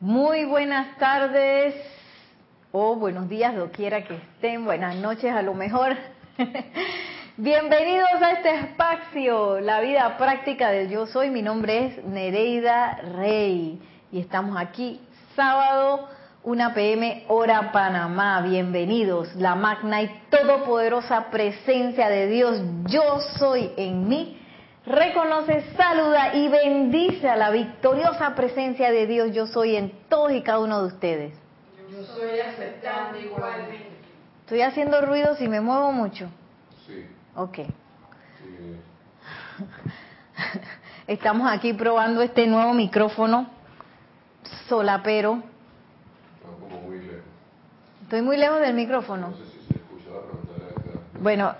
Muy buenas tardes o buenos días, doquiera que estén, buenas noches a lo mejor. Bienvenidos a este espacio, la vida práctica del yo soy. Mi nombre es Nereida Rey y estamos aquí sábado 1 pm hora Panamá. Bienvenidos, la magna y todopoderosa presencia de Dios, yo soy en mí reconoce, saluda y bendice a la victoriosa presencia de Dios yo soy en todos y cada uno de ustedes. Yo soy aceptando igualmente. Estoy haciendo ruido si me muevo mucho. Sí. Ok. sí. Estamos aquí probando este nuevo micrófono solapero. Estoy muy lejos del micrófono. No sé si se escucha la pregunta acá. Bueno,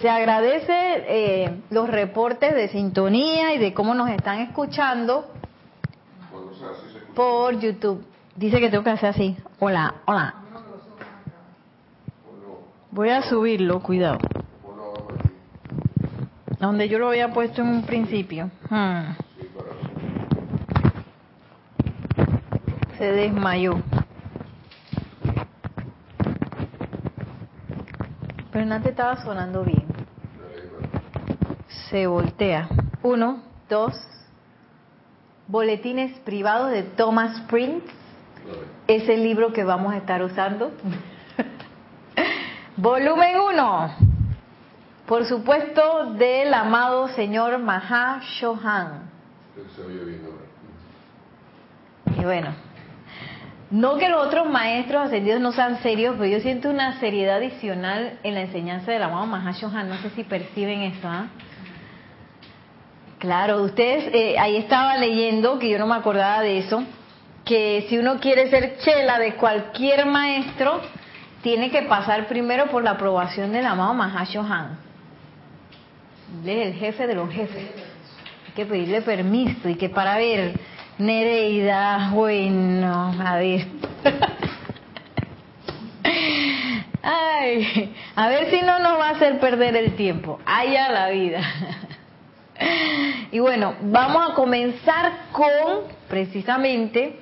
se agradece eh, los reportes de sintonía y de cómo nos están escuchando por YouTube. Dice que tengo que hacer así. Hola, hola. Voy a subirlo, cuidado. Donde yo lo había puesto en un principio. Hmm, se desmayó. Pero antes estaba sonando bien. Se voltea. Uno, dos. Boletines privados de Thomas Prince. Es el libro que vamos a estar usando. Volumen 1. Por supuesto, del amado señor Maha Shohan. Creo que se oye bien ahora. Y bueno, no que los otros maestros ascendidos no sean serios, pero yo siento una seriedad adicional en la enseñanza del amado Mahashohan. No sé si perciben eso. ¿ah? Claro, ustedes eh, ahí estaba leyendo, que yo no me acordaba de eso, que si uno quiere ser chela de cualquier maestro, tiene que pasar primero por la aprobación del amado Mahashohan. Él es el jefe de los jefes. Hay que pedirle permiso y que para ver, Nereida, bueno, a ver. Ay, a ver si no nos va a hacer perder el tiempo. Allá la vida. Y bueno, vamos a comenzar con precisamente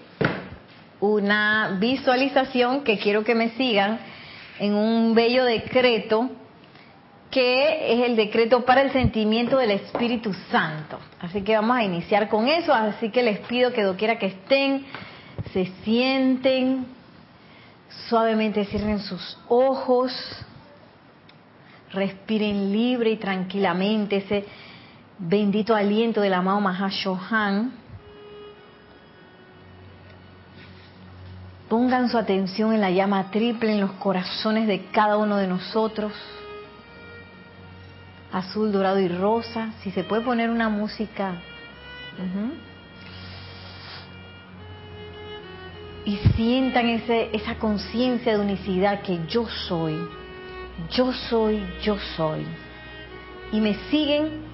una visualización que quiero que me sigan en un bello decreto que es el decreto para el sentimiento del Espíritu Santo. Así que vamos a iniciar con eso, así que les pido que doquiera que estén, se sienten, suavemente cierren sus ojos, respiren libre y tranquilamente bendito aliento del amado Mahashohan. Pongan su atención en la llama triple en los corazones de cada uno de nosotros azul, dorado y rosa. Si se puede poner una música. Y sientan ese, esa conciencia de unicidad que yo soy. Yo soy, yo soy. Y me siguen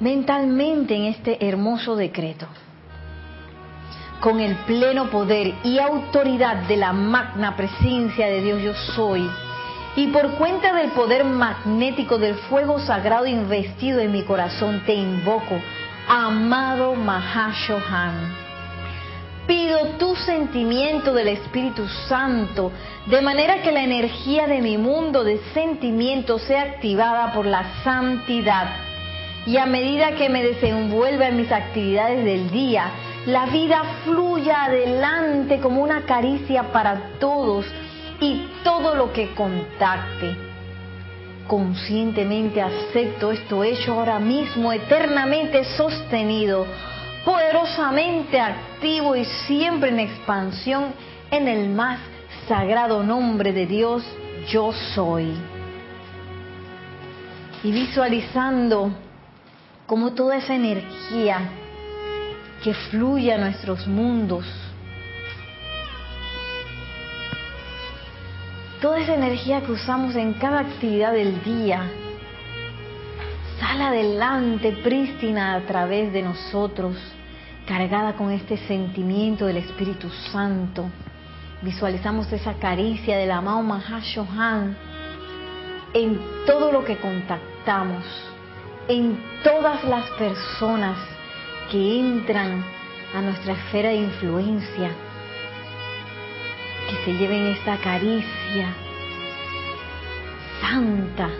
mentalmente en este hermoso decreto. Con el pleno poder y autoridad de la magna presencia de Dios yo soy y por cuenta del poder magnético del fuego sagrado investido en mi corazón, te invoco, amado Mahashohan. Pido tu sentimiento del Espíritu Santo, de manera que la energía de mi mundo de sentimiento sea activada por la santidad. Y a medida que me desenvuelva en mis actividades del día, la vida fluya adelante como una caricia para todos y todo lo que contacte. Conscientemente acepto esto hecho ahora mismo, eternamente sostenido, poderosamente activo y siempre en expansión en el más sagrado nombre de Dios, yo soy. Y visualizando como toda esa energía que fluye a nuestros mundos, toda esa energía que usamos en cada actividad del día sale adelante prístina a través de nosotros, cargada con este sentimiento del Espíritu Santo. Visualizamos esa caricia del amado Mahashohan en todo lo que contactamos, en todas las personas que entran a nuestra esfera de influencia, que se lleven esta caricia santa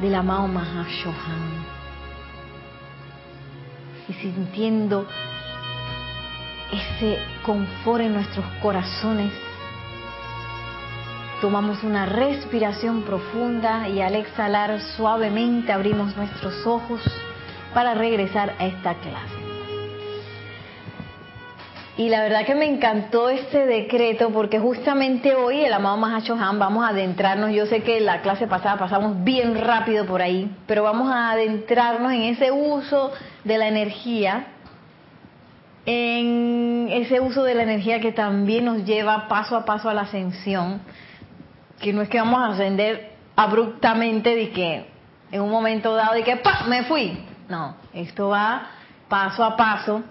del amado Mahashohan. Y sintiendo ese confort en nuestros corazones, tomamos una respiración profunda y al exhalar suavemente abrimos nuestros ojos para regresar a esta clase. Y la verdad que me encantó este decreto porque justamente hoy el amado Han vamos a adentrarnos, yo sé que la clase pasada pasamos bien rápido por ahí, pero vamos a adentrarnos en ese uso de la energía, en ese uso de la energía que también nos lleva paso a paso a la ascensión, que no es que vamos a ascender abruptamente de que en un momento dado de que ¡pam! me fui. No, esto va paso a paso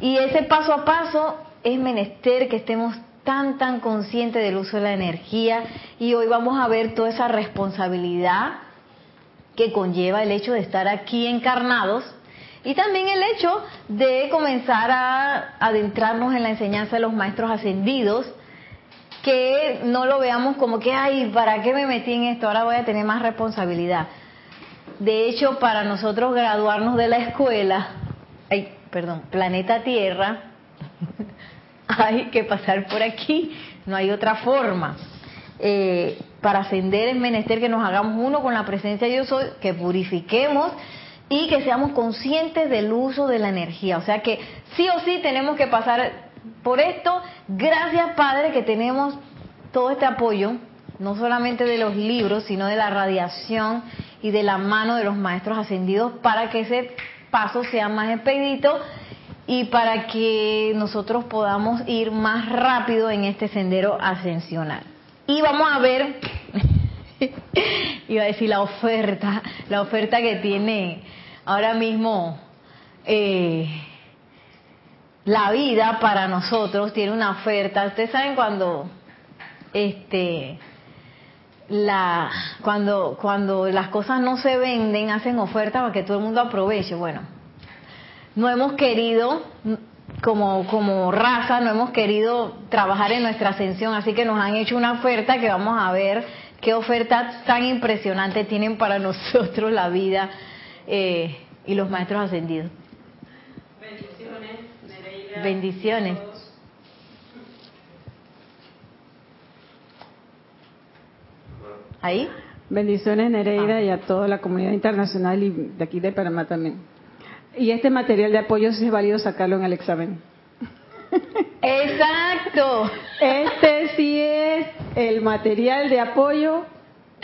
y ese paso a paso es menester que estemos tan, tan conscientes del uso de la energía y hoy vamos a ver toda esa responsabilidad que conlleva el hecho de estar aquí encarnados y también el hecho de comenzar a adentrarnos en la enseñanza de los maestros ascendidos, que no lo veamos como que, ay, ¿para qué me metí en esto? Ahora voy a tener más responsabilidad. De hecho, para nosotros graduarnos de la escuela, ay, perdón, planeta Tierra, hay que pasar por aquí, no hay otra forma. Eh, para ascender es menester que nos hagamos uno con la presencia de yo soy, que purifiquemos y que seamos conscientes del uso de la energía. O sea que sí o sí tenemos que pasar por esto. Gracias Padre que tenemos todo este apoyo, no solamente de los libros, sino de la radiación y de la mano de los maestros ascendidos para que ese paso sea más expedito y para que nosotros podamos ir más rápido en este sendero ascensional. Y vamos a ver, iba a decir la oferta, la oferta que tiene ahora mismo eh, la vida para nosotros, tiene una oferta. Ustedes saben cuando este la cuando cuando las cosas no se venden hacen oferta para que todo el mundo aproveche bueno no hemos querido como como raza no hemos querido trabajar en nuestra ascensión así que nos han hecho una oferta que vamos a ver qué oferta tan impresionante tienen para nosotros la vida eh, y los maestros ascendidos bendiciones ¿Ahí? Bendiciones Nereida ah. y a toda la comunidad internacional y de aquí de Panamá también. Y este material de apoyo sí es válido sacarlo en el examen. Exacto. Este sí es el material de apoyo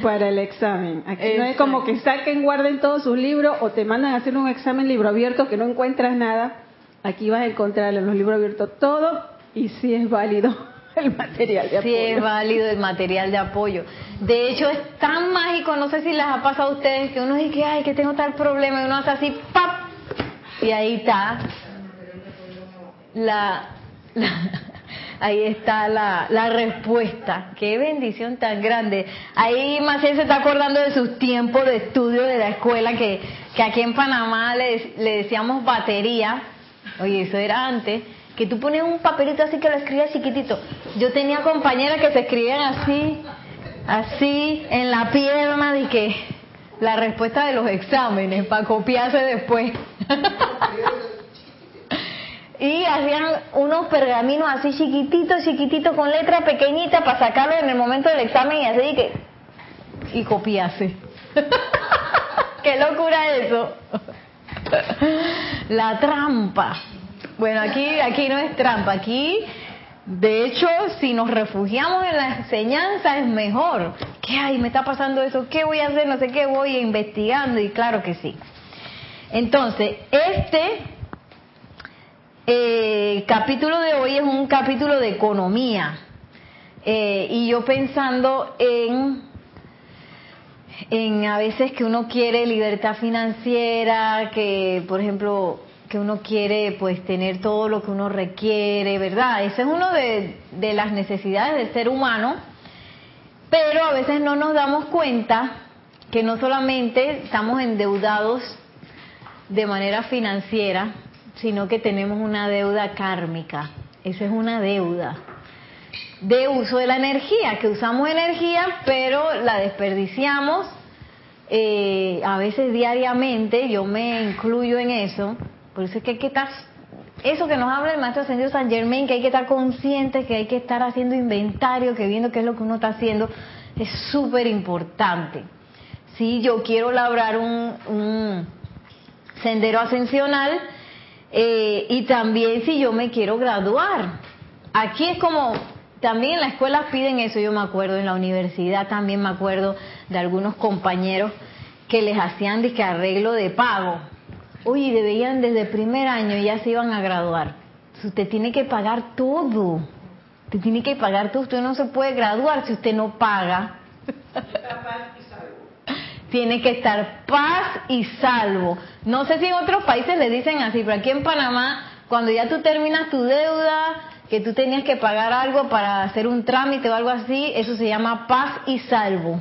para el examen. Aquí no es como que saquen, guarden todos sus libros o te mandan a hacer un examen libro abierto que no encuentras nada. Aquí vas a encontrar en los libros abiertos todo y sí es válido el material de apoyo. Sí, es válido el material de apoyo. De hecho, es tan mágico, no sé si les ha pasado a ustedes, que uno dice que, ay, que tengo tal problema, y uno hace así, ¡pap! Y ahí está la, ahí está la, la, respuesta. Qué bendición tan grande. Ahí Maciel se está acordando de sus tiempos de estudio de la escuela, que, que aquí en Panamá le, le decíamos batería. Oye, eso era antes que tú pones un papelito así que lo escribías chiquitito. Yo tenía compañeras que se escribían así, así, en la pierna, de que la respuesta de los exámenes, para copiarse después. y hacían unos pergaminos así chiquititos, chiquititos, con letra pequeñita para sacarlo en el momento del examen y así, que, y copiarse. ¡Qué locura eso! la trampa. Bueno, aquí, aquí no es trampa, aquí de hecho, si nos refugiamos en la enseñanza es mejor. ¿Qué hay? ¿Me está pasando eso? ¿Qué voy a hacer? No sé qué, voy investigando y claro que sí. Entonces, este eh, capítulo de hoy es un capítulo de economía. Eh, y yo pensando en, en a veces que uno quiere libertad financiera, que por ejemplo que uno quiere pues tener todo lo que uno requiere, ¿verdad? Esa es una de, de las necesidades del ser humano, pero a veces no nos damos cuenta que no solamente estamos endeudados de manera financiera, sino que tenemos una deuda kármica. Esa es una deuda de uso de la energía, que usamos energía, pero la desperdiciamos eh, a veces diariamente, yo me incluyo en eso, por eso es que hay que estar, eso que nos habla el maestro ascendido San Germain, que hay que estar consciente, que hay que estar haciendo inventario, que viendo qué es lo que uno está haciendo, es súper importante. Si yo quiero labrar un, sendero ascensional eh, y también si yo me quiero graduar. Aquí es como también en la escuela piden eso, yo me acuerdo, en la universidad también me acuerdo de algunos compañeros que les hacían disque arreglo de pago. Oye, debían desde primer año ya se iban a graduar. Usted tiene que pagar todo. Usted tiene que pagar todo. Usted no se puede graduar si usted no paga. tiene que estar paz y salvo. No sé si en otros países le dicen así, pero aquí en Panamá, cuando ya tú terminas tu deuda, que tú tenías que pagar algo para hacer un trámite o algo así, eso se llama paz y salvo.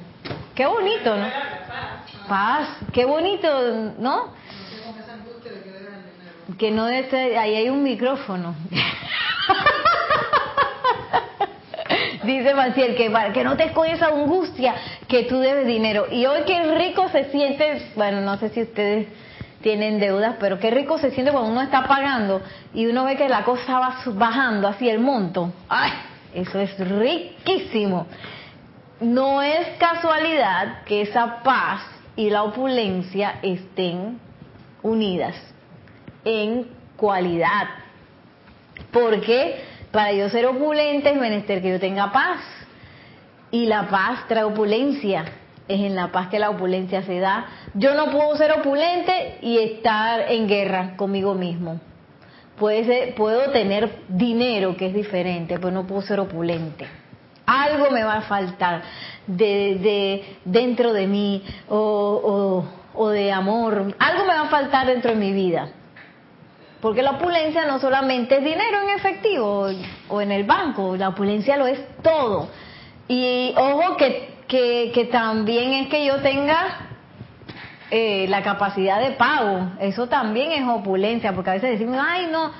Qué bonito, ¿no? Paz, qué bonito, ¿no? Que no esté, ahí hay un micrófono. Dice Maciel que que no te con esa angustia que tú debes dinero. Y hoy qué rico se siente, bueno, no sé si ustedes tienen deudas, pero qué rico se siente cuando uno está pagando y uno ve que la cosa va bajando así el monto. ¡Ay! Eso es riquísimo. No es casualidad que esa paz y la opulencia estén unidas en cualidad. Porque para yo ser opulente es menester que yo tenga paz. Y la paz trae opulencia es en la paz que la opulencia se da. Yo no puedo ser opulente y estar en guerra conmigo mismo. Puede ser, puedo tener dinero, que es diferente, pero no puedo ser opulente. Algo me va a faltar de, de dentro de mí o, de amor. Algo me va a faltar dentro de mi vida. Porque la opulencia no solamente es dinero en efectivo o en el banco, la opulencia lo es todo. Y ojo que que, también es que yo tenga eh, la capacidad de pago. Eso también es opulencia, porque a veces decimos, ay, no,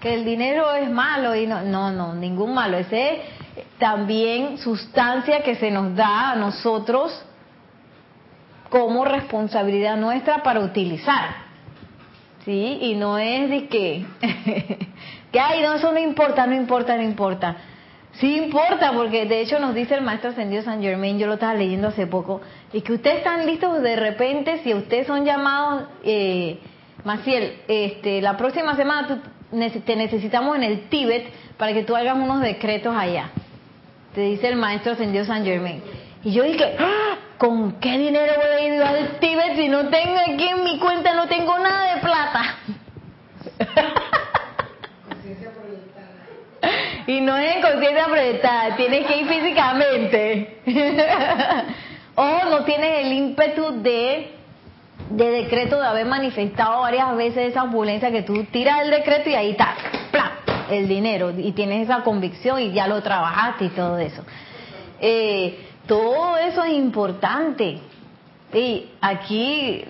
que el dinero es malo y no, no, no, ningún malo. Ese es también sustancia que se nos da a nosotros como responsabilidad nuestra para utilizar. ¿Sí? Y no es de que, que, ay, no, eso no importa, no importa, no importa. Sí importa, porque de hecho nos dice el maestro ascendido San Germain, yo lo estaba leyendo hace poco, y que ustedes están listos de repente, si ustedes son llamados, eh, Maciel, este, la próxima semana te necesitamos en el Tíbet para que tú hagas unos decretos allá. Te dice el maestro ascendido San Germain. Y yo dije, ¡Ah! ¿Con qué dinero voy a ir al Tíbet si no tengo aquí en mi cuenta, no tengo nada de plata? Y no es en conciencia proyectada, tienes que ir físicamente. o no tienes el ímpetu de, de decreto de haber manifestado varias veces esa opulencia que tú tiras el decreto y ahí está, el dinero. Y tienes esa convicción y ya lo trabajaste y todo eso. Eh, todo eso es importante. Y aquí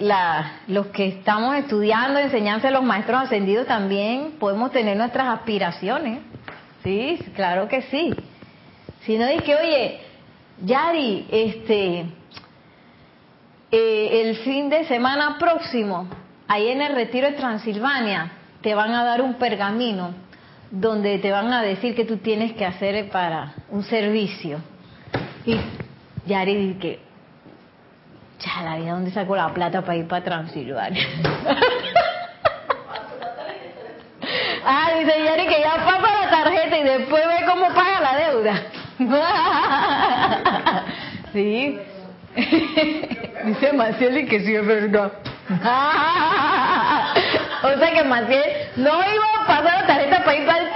los que estamos estudiando enseñanza de los maestros ascendidos también podemos tener nuestras aspiraciones. Sí, claro que sí. Si no es que, oye, Yari, este, eh, el fin de semana próximo, ahí en el retiro de Transilvania, te van a dar un pergamino donde te van a decir que tú tienes que hacer para un servicio. Y Yari dice que, la vida, ¿dónde saco la plata para ir para Transilvania? ah, dice Yari que ya fue para tarjeta y después ve cómo paga la deuda. sí. Dice Maciel que sí es verdad. o sea que Maciel no iba a pasar la tarjeta para ir para el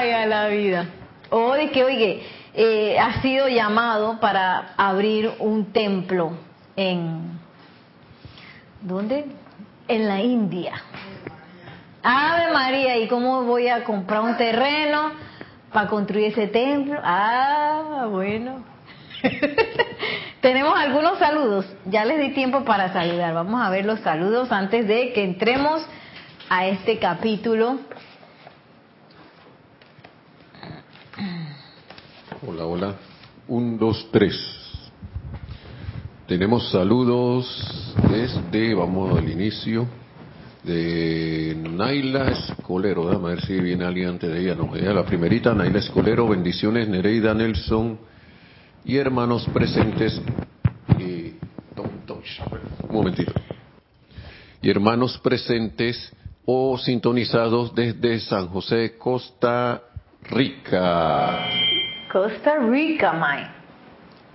Ay, a la vida. Oye, que oye, eh, ha sido llamado para abrir un templo en ¿Dónde? En la India. Ave María, ¿y cómo voy a comprar un terreno para construir ese templo? Ah, bueno. Tenemos algunos saludos. Ya les di tiempo para saludar. Vamos a ver los saludos antes de que entremos a este capítulo. Hola, hola. Un, dos, tres. Tenemos saludos desde, vamos al inicio, de Naila Escolero. Déjame ver si viene alguien antes de ella. No, ella la primerita, Naila Escolero. Bendiciones, Nereida Nelson y hermanos presentes. Un momentito. Y hermanos presentes o sintonizados desde San José, Costa Rica. Costa Rica, Mike.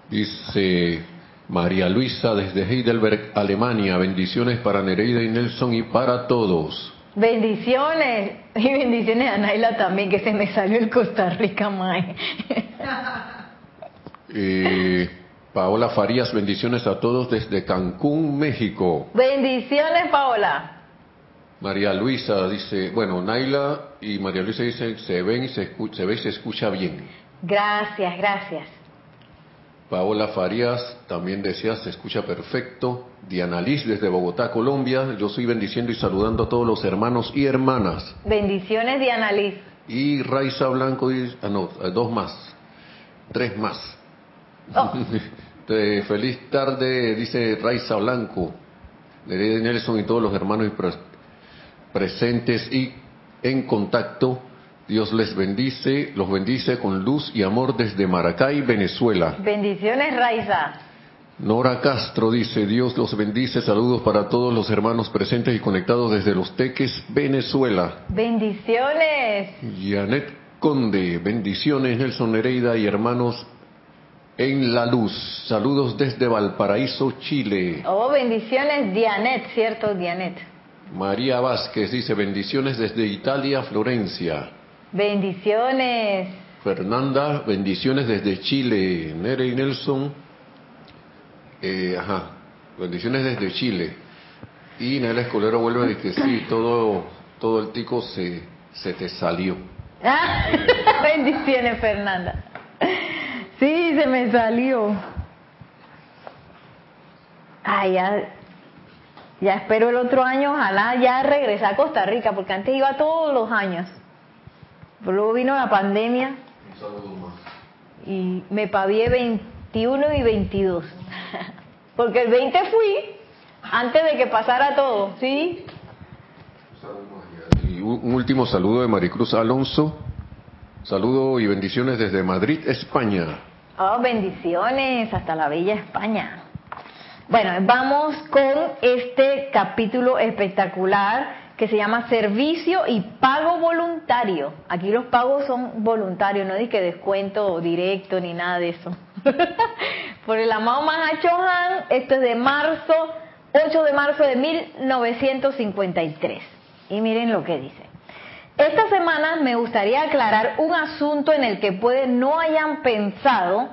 Dice María Luisa desde Heidelberg, Alemania. Bendiciones para Nereida y Nelson y para todos. Bendiciones. Y bendiciones a Naila también, que se me salió el Costa Rica, Mike. Eh, Paola Farías, bendiciones a todos desde Cancún, México. Bendiciones, Paola. María Luisa dice, bueno, Naila y María Luisa dicen, se ven y se, escucha, se ve y se escucha bien. Gracias, gracias. Paola Farías también decía, se escucha perfecto. Diana Liz desde Bogotá, Colombia. Yo estoy bendiciendo y saludando a todos los hermanos y hermanas. Bendiciones, Diana Liz. Y Raiza Blanco, dice, ah, no, dos más, tres más. Oh. feliz tarde, dice Raiza Blanco, de Nelson y todos los hermanos presentes y en contacto. Dios les bendice, los bendice con luz y amor desde Maracay, Venezuela. Bendiciones, Raiza. Nora Castro dice, Dios los bendice, saludos para todos los hermanos presentes y conectados desde Los Teques, Venezuela. Bendiciones. Janet Conde, bendiciones Nelson Nereida y hermanos en la luz. Saludos desde Valparaíso, Chile. Oh, bendiciones, Dianet, ¿cierto, Dianet? María Vázquez dice bendiciones desde Italia, Florencia. Bendiciones. Fernanda, bendiciones desde Chile. Nere y Nelson, eh, ajá, bendiciones desde Chile. Y Nela Escolero vuelve a decir que sí, todo, todo el tico se, se te salió. bendiciones, Fernanda. Sí, se me salió. Ay, ya, ya espero el otro año, ojalá ya regresar a Costa Rica, porque antes iba todos los años. Luego vino la pandemia. Y me pavié 21 y 22. porque el 20 fui antes de que pasara todo, ¿sí? Y un último saludo de Maricruz Alonso. Saludo y bendiciones desde Madrid, España. Oh, bendiciones hasta la bella España. Bueno, vamos con este capítulo espectacular que se llama Servicio y Pago Voluntario. Aquí los pagos son voluntarios, no hay que descuento directo ni nada de eso. Por el amado Mahachohan, esto es de marzo, 8 de marzo de 1953. Y miren lo que dice. Esta semana me gustaría aclarar un asunto en el que puede no hayan pensado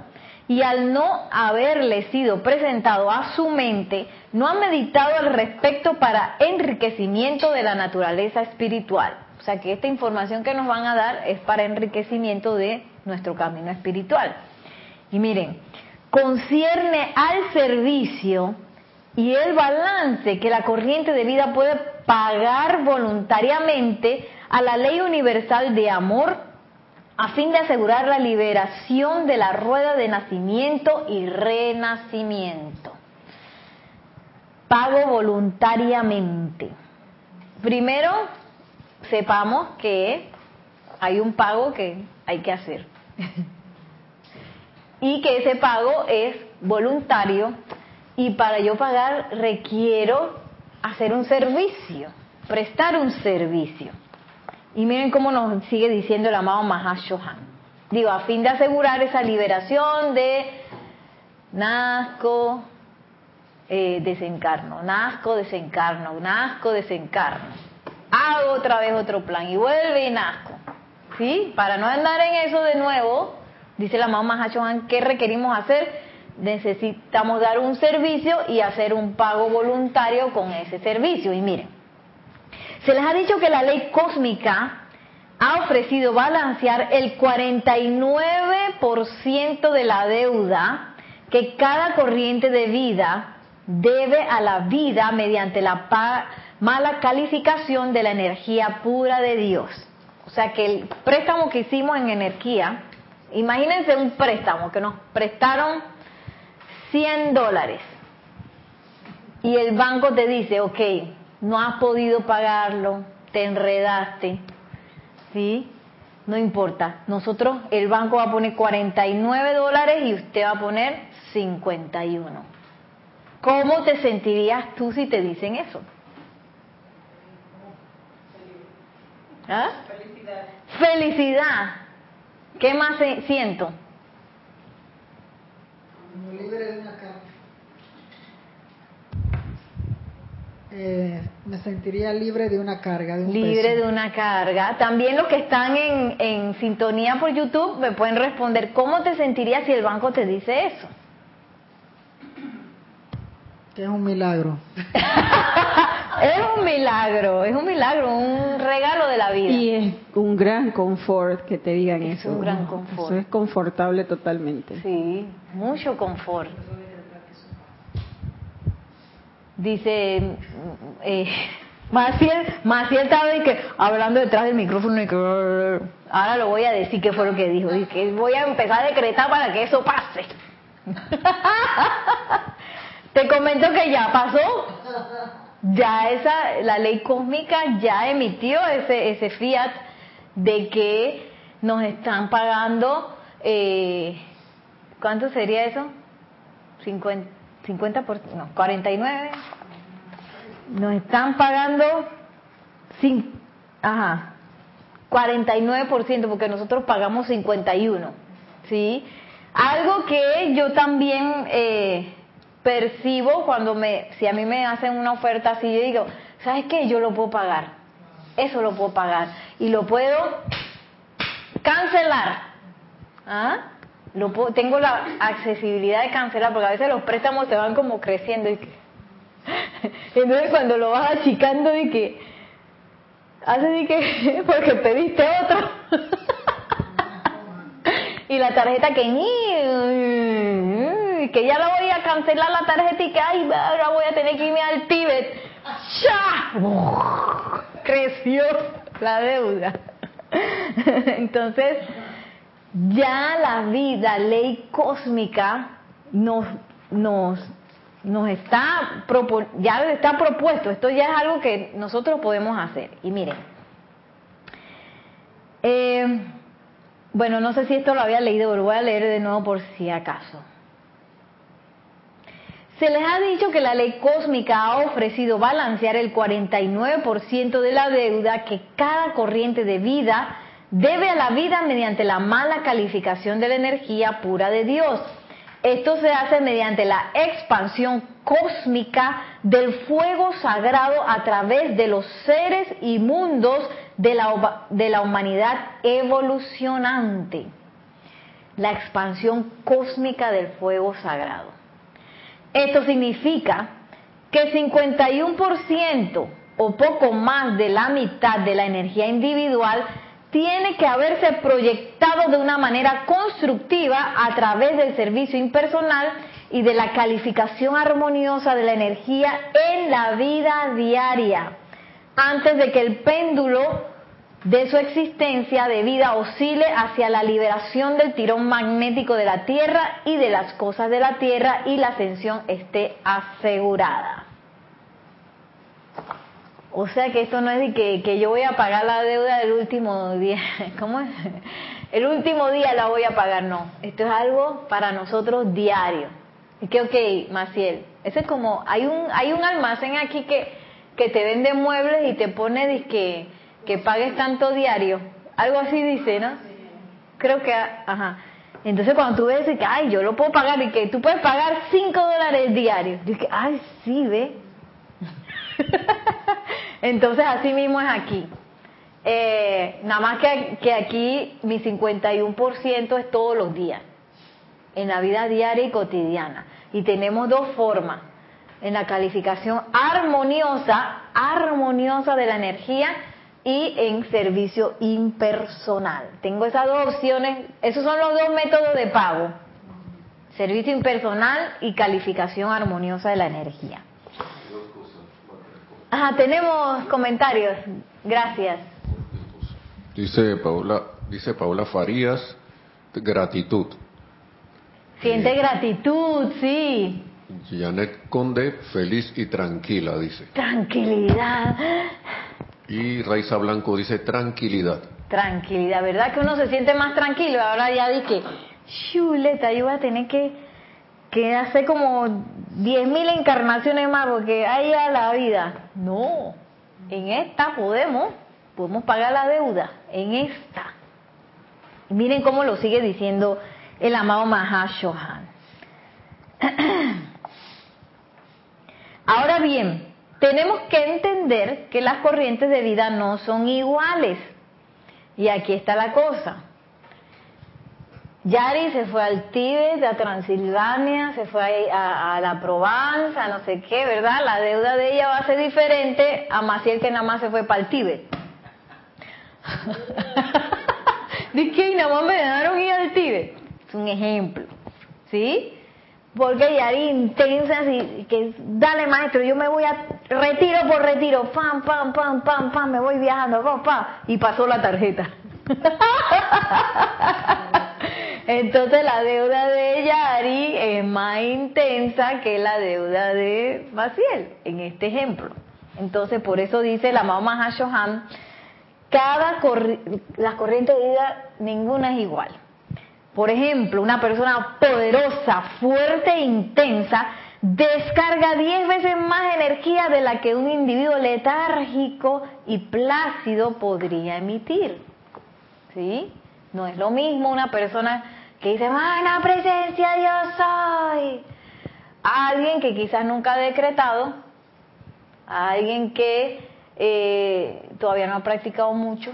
y al no haberle sido presentado a su mente, no han meditado al respecto para enriquecimiento de la naturaleza espiritual. O sea que esta información que nos van a dar es para enriquecimiento de nuestro camino espiritual. Y miren, concierne al servicio y el balance que la corriente de vida puede pagar voluntariamente a la ley universal de amor a fin de asegurar la liberación de la rueda de nacimiento y renacimiento. Pago voluntariamente. Primero, sepamos que hay un pago que hay que hacer. y que ese pago es voluntario y para yo pagar requiero hacer un servicio, prestar un servicio. Y miren cómo nos sigue diciendo el amado Mahashohan. Digo, a fin de asegurar esa liberación de nazco, eh, desencarno, nazco, desencarno, nazco, desencarno. Hago otra vez otro plan y vuelve y nazco. ¿Sí? Para no andar en eso de nuevo, dice el amado Mahashohan, ¿qué requerimos hacer? Necesitamos dar un servicio y hacer un pago voluntario con ese servicio. Y miren, se les ha dicho que la ley cósmica ha ofrecido balancear el 49% de la deuda que cada corriente de vida debe a la vida mediante la mala calificación de la energía pura de Dios. O sea que el préstamo que hicimos en energía, imagínense un préstamo que nos prestaron 100 dólares y el banco te dice, ok, no has podido pagarlo, te enredaste, ¿sí? No importa, nosotros, el banco va a poner 49 dólares y usted va a poner 51. ¿Cómo te sentirías tú si te dicen eso? ¿Ah? Felicidad. Felicidad. ¿Qué más siento? libre de una carga. Eh, me sentiría libre de una carga. De un libre de una carga. También los que están en, en sintonía por YouTube me pueden responder, ¿cómo te sentirías si el banco te dice eso? Que es un milagro. es un milagro, es un milagro, un regalo de la vida. Y es un gran confort que te digan eso. Es un gran confort. Eso es confortable totalmente. Sí, mucho confort. Dice, eh, Maciel, Maciel estaba que, hablando detrás del micrófono y que ahora lo voy a decir qué fue lo que dijo. Dice que voy a empezar a decretar para que eso pase. Te comento que ya pasó. Ya esa, la ley cósmica ya emitió ese, ese fiat de que nos están pagando, eh, ¿cuánto sería eso? 50, 50 por, no, 49. Nos están pagando, sin, ajá, 49% porque nosotros pagamos 51, ¿sí? Algo que yo también eh, percibo cuando me, si a mí me hacen una oferta así, yo digo, ¿sabes qué? Yo lo puedo pagar. Eso lo puedo pagar. Y lo puedo cancelar. ¿Ah? Lo tengo la accesibilidad de cancelar, porque a veces los préstamos se van como creciendo. Y que, entonces cuando lo vas achicando y que hace de que porque pediste otro y la tarjeta que que ya la voy a cancelar la tarjeta y que ay, ahora voy a tener que irme al Tíbet. ¡Ya! creció la deuda. Entonces, ya la vida, ley cósmica, nos, nos, nos está, ya está propuesto. Esto ya es algo que nosotros podemos hacer. Y miren, eh, bueno, no sé si esto lo había leído, pero voy a leer de nuevo por si acaso. Se les ha dicho que la ley cósmica ha ofrecido balancear el 49% de la deuda que cada corriente de vida debe a la vida mediante la mala calificación de la energía pura de Dios. Esto se hace mediante la expansión cósmica del fuego sagrado a través de los seres y mundos de la, de la humanidad evolucionante. La expansión cósmica del fuego sagrado. Esto significa que 51% o poco más de la mitad de la energía individual tiene que haberse proyectado de una manera constructiva a través del servicio impersonal y de la calificación armoniosa de la energía en la vida diaria, antes de que el péndulo de su existencia de vida oscile hacia la liberación del tirón magnético de la Tierra y de las cosas de la Tierra y la ascensión esté asegurada. O sea que esto no es de que, que yo voy a pagar la deuda del último día. ¿Cómo es? El último día la voy a pagar, no. Esto es algo para nosotros diario. Y que, ok, Maciel, ese es como, hay un, hay un almacén aquí que, que te vende muebles y te pone que que pagues tanto diario. Algo así dice, ¿no? Creo que, ajá. Entonces cuando tú ves que, ay, yo lo puedo pagar y que tú puedes pagar 5 dólares diarios. Yo que, ay, sí, ve. Entonces así mismo es aquí. Eh, nada más que, que aquí mi 51% es todos los días, en la vida diaria y cotidiana. Y tenemos dos formas, en la calificación armoniosa, armoniosa de la energía y en servicio impersonal. Tengo esas dos opciones, esos son los dos métodos de pago. servicio impersonal y calificación armoniosa de la energía. Ajá, tenemos comentarios. Gracias. Dice Paula, dice Paula Farías, gratitud. Siente gratitud, sí. Janet Conde, feliz y tranquila, dice. Tranquilidad. Y Raiza Blanco dice tranquilidad. Tranquilidad, ¿verdad que uno se siente más tranquilo? Ahora ya dije, chuleta, yo voy a tener que, que hacer como 10.000 encarnaciones más porque hay a la vida. No, en esta podemos, podemos pagar la deuda, en esta. Y miren cómo lo sigue diciendo el amado Mahashohan. Ahora bien, tenemos que entender que las corrientes de vida no son iguales. Y aquí está la cosa. Yari se fue al Tíbet, a Transilvania, se fue a, la Provenza, no sé qué, ¿verdad? La deuda de ella va a ser diferente a Maciel que nada más se fue para el Tíbet. Dice que nada más me dejaron ir al Tíbet. Es un ejemplo, ¿sí? Porque Yari intensa, así que dale maestro, yo me voy a retiro por retiro, pam, pam, pam, pam, pam, me voy viajando, pam, pam, y pasó la tarjeta. Entonces la deuda de Yari es más intensa que la deuda de Maciel, en este ejemplo. Entonces por eso dice la mamá Mahashohan, cada las corrientes de vida, ninguna es igual. Por ejemplo, una persona poderosa, fuerte e intensa descarga 10 veces más energía de la que un individuo letárgico y plácido podría emitir. ¿Sí? No es lo mismo una persona que dice, la presencia yo soy. alguien que quizás nunca ha decretado, alguien que eh, todavía no ha practicado mucho,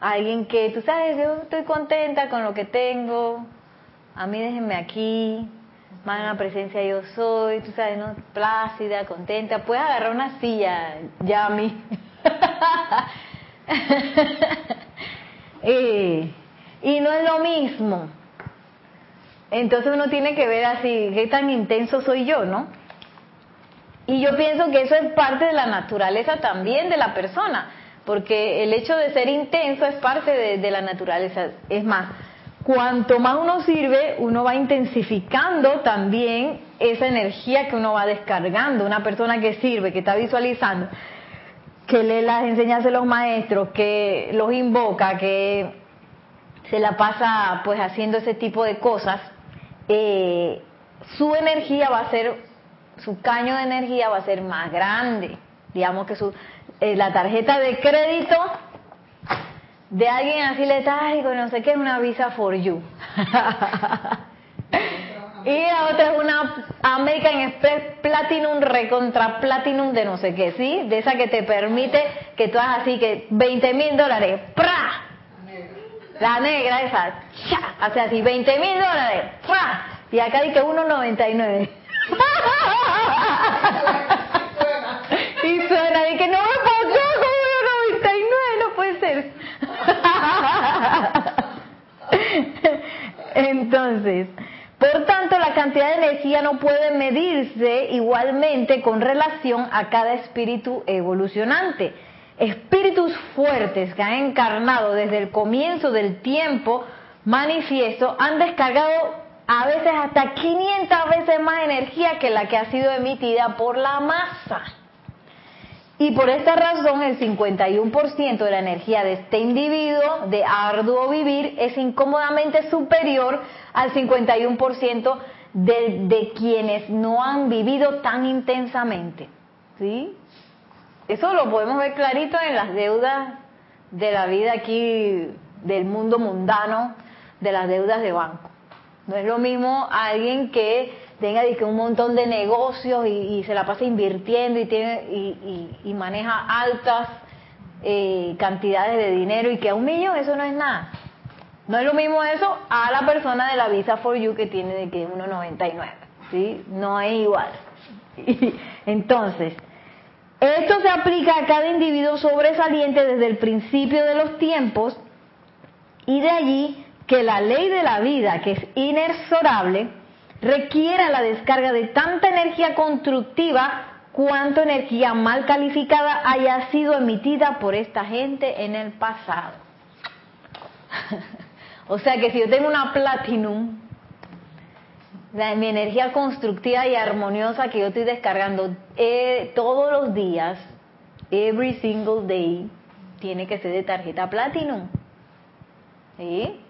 alguien que, tú sabes, yo estoy contenta con lo que tengo, a mí déjenme aquí, la presencia yo soy, tú sabes, ¿no? Plácida, contenta, puedes agarrar una silla, ya mí. Eh, y no es lo mismo. Entonces uno tiene que ver así, qué tan intenso soy yo, ¿no? Y yo pienso que eso es parte de la naturaleza también de la persona, porque el hecho de ser intenso es parte de, la naturaleza. Es más, cuanto más uno sirve, uno va intensificando también esa energía que uno va descargando. Una persona que sirve, que está visualizando, que lee las enseñanzas de los maestros, que los invoca, que se la pasa pues haciendo ese tipo de cosas, eh, su energía va a ser, su caño de energía va a ser más grande. Digamos que su, eh, la tarjeta de crédito de alguien así letágico, no sé qué, es una Visa for You. y la otra es una American Express Platinum Recontra Platinum de no sé qué, ¿sí? De esa que te permite que tú hagas así que 20 mil dólares, ¡pra! La negra esa, ¡cha! Hace así, 20 mil dólares, ¡pra! Y acá dice 1.99. y suena, y que no pasó con 1.99, no puede ser. Entonces, por tanto, la cantidad de energía no puede medirse igualmente con relación a cada espíritu evolucionante espíritus fuertes que han encarnado desde el comienzo del tiempo manifiesto han descargado a veces hasta 500 veces más energía que la que ha sido emitida por la masa. Y por esta razón el 51% de la energía de este individuo de arduo vivir es incómodamente superior al 51% de, de quienes no han vivido tan intensamente. ¿Sí? Eso lo podemos ver clarito en las deudas de la vida aquí, del mundo mundano, de las deudas de banco. No es lo mismo alguien que tenga un montón de negocios y, se la pasa invirtiendo y, tiene, y, maneja altas eh, cantidades de dinero y que a un millón eso no es nada. No es lo mismo eso a la persona de la Visa for You que tiene de que 1.99. ¿sí? No es igual. Entonces, esto se aplica a cada individuo sobresaliente desde el principio de los tiempos y de allí que la ley de la vida, que es inexorable, requiera la descarga de tanta energía constructiva cuanto energía mal calificada haya sido emitida por esta gente en el pasado. o sea que si yo tengo una platinum, mi energía constructiva y armoniosa que yo estoy descargando eh, todos los días, every single day, tiene que ser de tarjeta platinum. ¿Sí?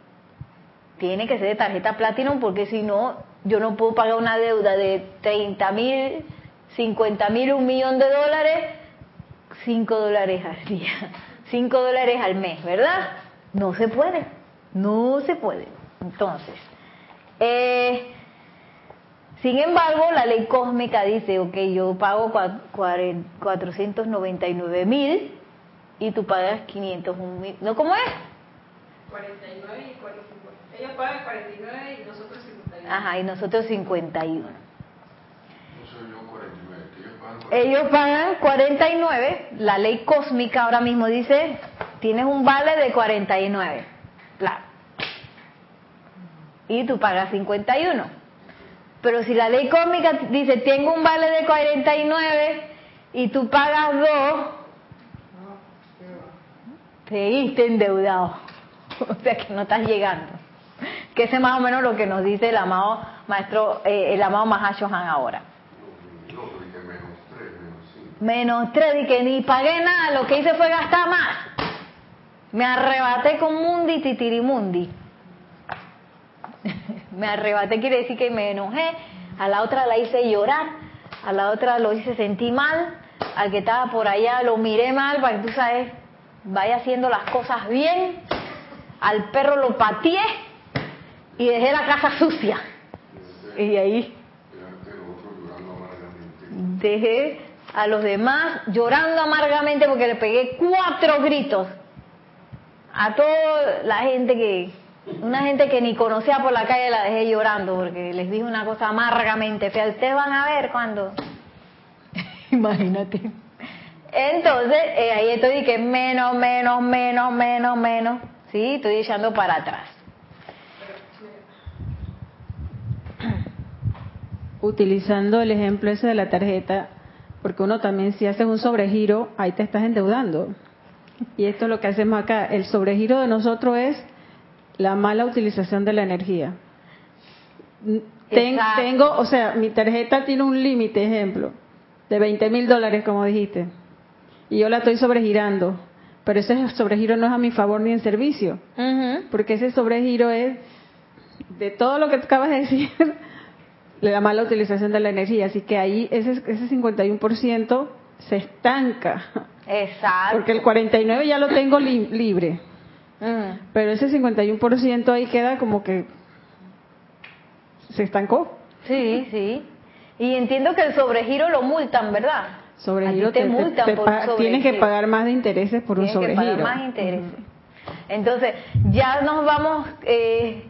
Tiene que ser de tarjeta platinum porque si no, yo no puedo pagar una deuda de 30 mil 50 mil, un millón de dólares, 5 dólares al día, 5 dólares al mes, ¿verdad? No se puede, no se puede. Entonces, eh, sin embargo, la ley cósmica dice, ok, yo pago 499 mil y tú pagas 500 mil. ¿No cómo es? 49 y 45. Ellos pagan 49 y nosotros 51. Ajá, y nosotros 51. Ellos pagan 49, la ley cósmica ahora mismo dice, tienes un vale de 49, claro. Y tú pagas 51. Pero si la ley cósmica dice, tengo un vale de 49 y tú pagas 2, seguiste endeudado. O sea que no estás llegando. Que ese es más o menos lo que nos dice el amado maestro, eh, el amado Mahashohan ahora menos tres, y que ni pagué nada, lo que hice fue gastar más. Me arrebaté con Mundi Titirimundi. me arrebaté quiere decir que me enojé, a la otra la hice llorar, a la otra lo hice sentir mal, al que estaba por allá lo miré mal para que tú sabes, vaya haciendo las cosas bien, al perro lo pateé y dejé la casa sucia. Y ahí dejé a los demás llorando amargamente porque le pegué cuatro gritos a toda la gente que, una gente que ni conocía por la calle la dejé llorando porque les dije una cosa amargamente fea. Ustedes van a ver cuando, imagínate. Entonces, eh, ahí estoy que menos, menos, menos, menos, menos. Sí, estoy echando para atrás. Utilizando el ejemplo ese de la tarjeta, porque uno también si haces un sobregiro, ahí te estás endeudando. Y esto es lo que hacemos acá. El sobregiro de nosotros es la mala utilización de la energía. tengo, o sea, mi tarjeta tiene un límite, ejemplo, de 20 mil dólares, como dijiste. Y yo la estoy sobregirando. Pero ese sobregiro no es a mi favor ni en servicio. Porque ese sobregiro es de todo lo que acabas de decir la mala utilización de la energía. Así que ahí ese, ese 51% se estanca. Exacto. Porque el 49 ya lo tengo libre. Mm. Pero ese 51% ahí queda como que se estancó. Sí, sí. Y entiendo que el sobregiro lo multan, ¿verdad? Sobregiro te, multan Tienes que pagar más de intereses por un sobregiro. Que pagar más intereses. Entonces, ya nos vamos eh,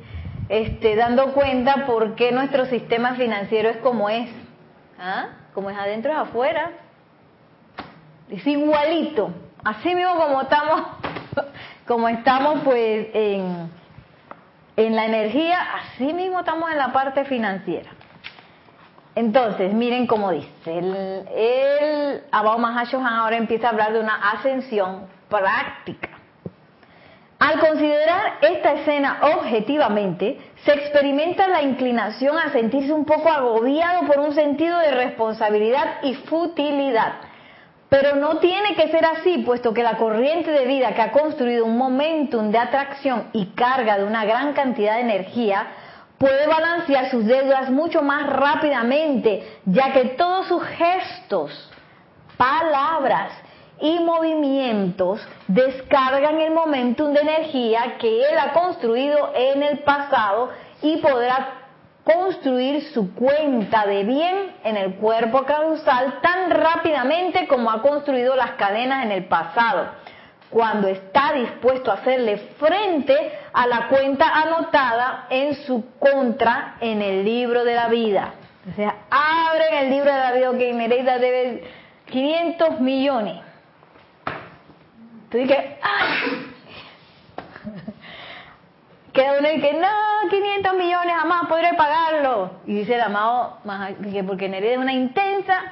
este, dando cuenta por qué nuestro sistema financiero es como es. ¿Ah? Como es adentro es afuera. Es igualito. Así mismo como estamos, como estamos pues en, en la energía, así mismo estamos en la parte financiera. Entonces, miren cómo dice, el, el Abao ahora empieza a hablar de una ascensión práctica. Al considerar esta escena objetivamente, se experimenta la inclinación a sentirse un poco agobiado por un sentido de responsabilidad y futilidad. Pero no tiene que ser así, puesto que la corriente de vida que ha construido un momentum de atracción y carga de una gran cantidad de energía puede balancear sus deudas mucho más rápidamente, ya que todos sus gestos, palabras y movimientos descargan el momentum de energía que él ha construido en el pasado y podrá construir su cuenta de bien en el cuerpo causal tan rápidamente como ha construido las cadenas en el pasado, cuando está dispuesto a hacerle frente a la cuenta anotada en su contra en el libro de la vida. O sea, abren el libro de la vida que Nereida debe 500 millones Tú que queda uno y que no, 500 millones jamás podré pagarlo. Y dice el amado, que porque Nereida es una intensa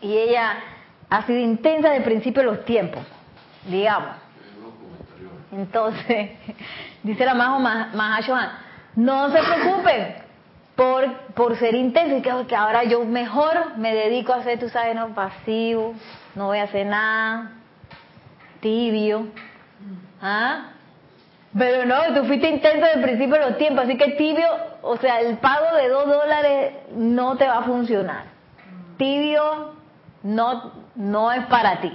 y ella ha sido intensa desde el principio de los tiempos, digamos. Entonces, dice el amado Mahashohan, no se preocupen por, por ser intenso y que ahora yo mejor me dedico a hacer, tú sabes, no pasivo, no voy a hacer nada, tibio. ¿Ah? Pero no, tú fuiste intenso desde el principio de los tiempos, así que tibio, o sea, el pago de dos dólares no te va a funcionar. Tibio no, no es para ti.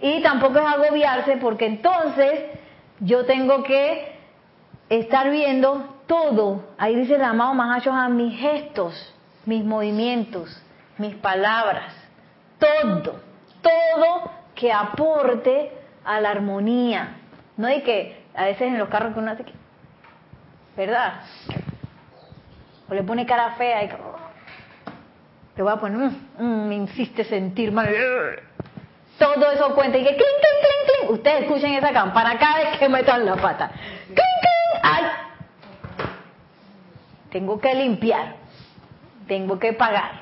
Y tampoco es agobiarse porque entonces yo tengo que estar viendo todo. Ahí dice el amado a mis gestos, mis movimientos, mis palabras, todo, todo que aporte a la armonía. No hay que a veces en los carros que uno hace que, ¿verdad? O le pone cara fea y te voy a poner, me insiste sentir mal. Todo eso cuenta y que clink, clink, clink, clink. Ustedes escuchen esa campana cada vez que metan la pata. Clink, clink. Ay. Tengo que limpiar. Tengo que pagar.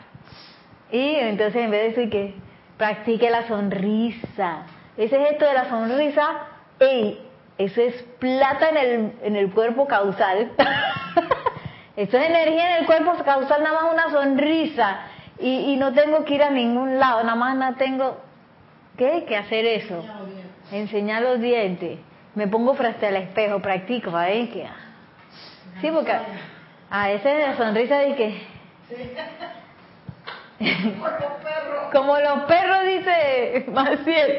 Y entonces en vez de decir que practique la sonrisa. Ese gesto de la sonrisa, ey, eso es plata en el, en el cuerpo causal. Eso es energía en el cuerpo causal, nada más una sonrisa. Y, y no tengo que ir a ningún lado, nada más no tengo ¿qué? que hacer eso. Enseñar los dientes. Me pongo frente al espejo, practico, ¿eh? Que, sí, porque a veces la sonrisa de que... Como los perros, dice Maciel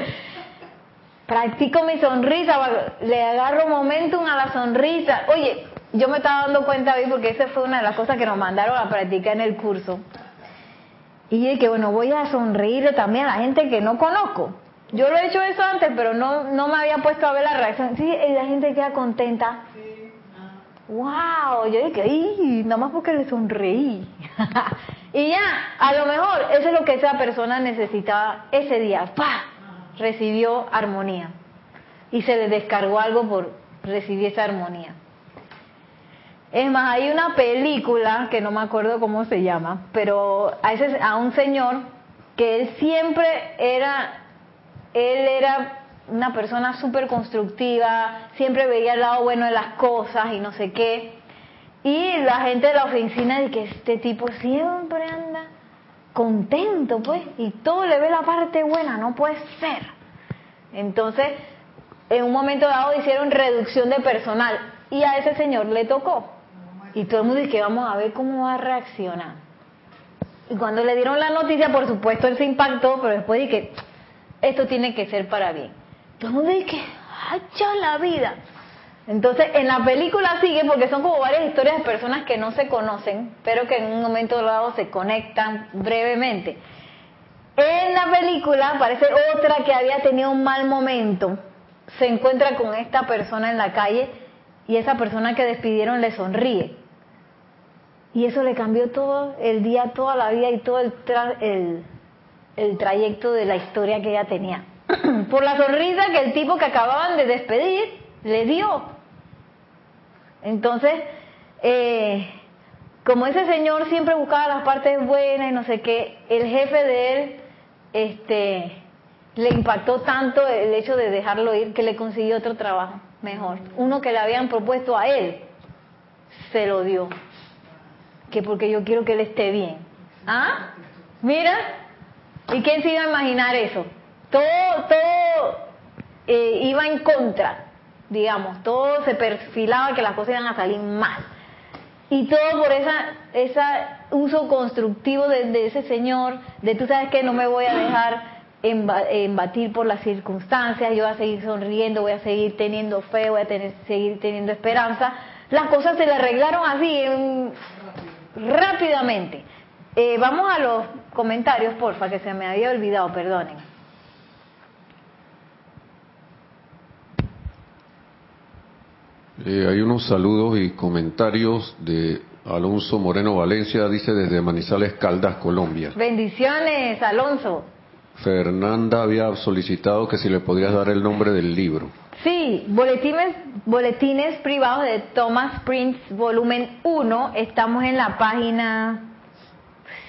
practico mi sonrisa, le agarro momentum a la sonrisa. Oye, yo me estaba dando cuenta hoy porque esa fue una de las cosas que nos mandaron a practicar en el curso. Y dije bueno, voy a sonreírle también a la gente que no conozco. Yo lo he hecho eso antes, pero no, no me había puesto a ver la reacción. Sí, y la gente queda contenta. ¡Wow! Yo dije, ¡ay! Nada más porque le sonreí. y ya, a lo mejor eso es lo que esa persona necesitaba ese día. ¡Pah! Recibió armonía y se le descargó algo por recibir esa armonía. Es más, hay una película que no me acuerdo cómo se llama, pero a, ese, a un señor que él siempre era, él era una persona súper constructiva, siempre veía el lado bueno de las cosas y no sé qué. Y la gente de la oficina dice que este tipo siempre anda contento, pues, y todo le ve la parte buena, no puede ser. Entonces, en un momento dado hicieron reducción de personal y a ese señor le tocó. Y todo el mundo dice que vamos a ver cómo va a reaccionar. Y cuando le dieron la noticia, por supuesto, él se impactó, pero después dije, esto tiene que ser para bien. Todo el mundo dice, ¡hacha la vida! Entonces, en la película sigue, porque son como varias historias de personas que no se conocen, pero que en un momento dado se conectan brevemente. En la película aparece otra que había tenido un mal momento. Se encuentra con esta persona en la calle y esa persona que despidieron le sonríe. Y eso le cambió todo el día, toda la vida y todo el, el, el trayecto de la historia que ella tenía. Por la sonrisa que el tipo que acababan de despedir le dio. Entonces, eh, como ese señor siempre buscaba las partes buenas y no sé qué, el jefe de él este, le impactó tanto el hecho de dejarlo ir que le consiguió otro trabajo mejor. Uno que le habían propuesto a él, se lo dio. Que porque yo quiero que él esté bien. ¿Ah? Mira, ¿y quién se iba a imaginar eso? Todo, todo eh, iba en contra digamos, todo se perfilaba que las cosas iban a salir mal. Y todo por esa, esa uso constructivo de, ese Señor, de tú sabes que no me voy a dejar embatir por las circunstancias, yo voy a seguir sonriendo, voy a seguir teniendo fe, voy a tener, seguir teniendo esperanza. Las cosas se le arreglaron así, rápidamente. Eh, vamos a los comentarios, porfa, que se me había olvidado, perdonen. Eh, hay unos saludos y comentarios de Alonso Moreno Valencia, dice desde Manizales Caldas, Colombia. Bendiciones, Alonso. Fernanda había solicitado que si le podías dar el nombre del libro. Sí, boletines, boletines privados de Thomas Prince, volumen 1. Estamos en la página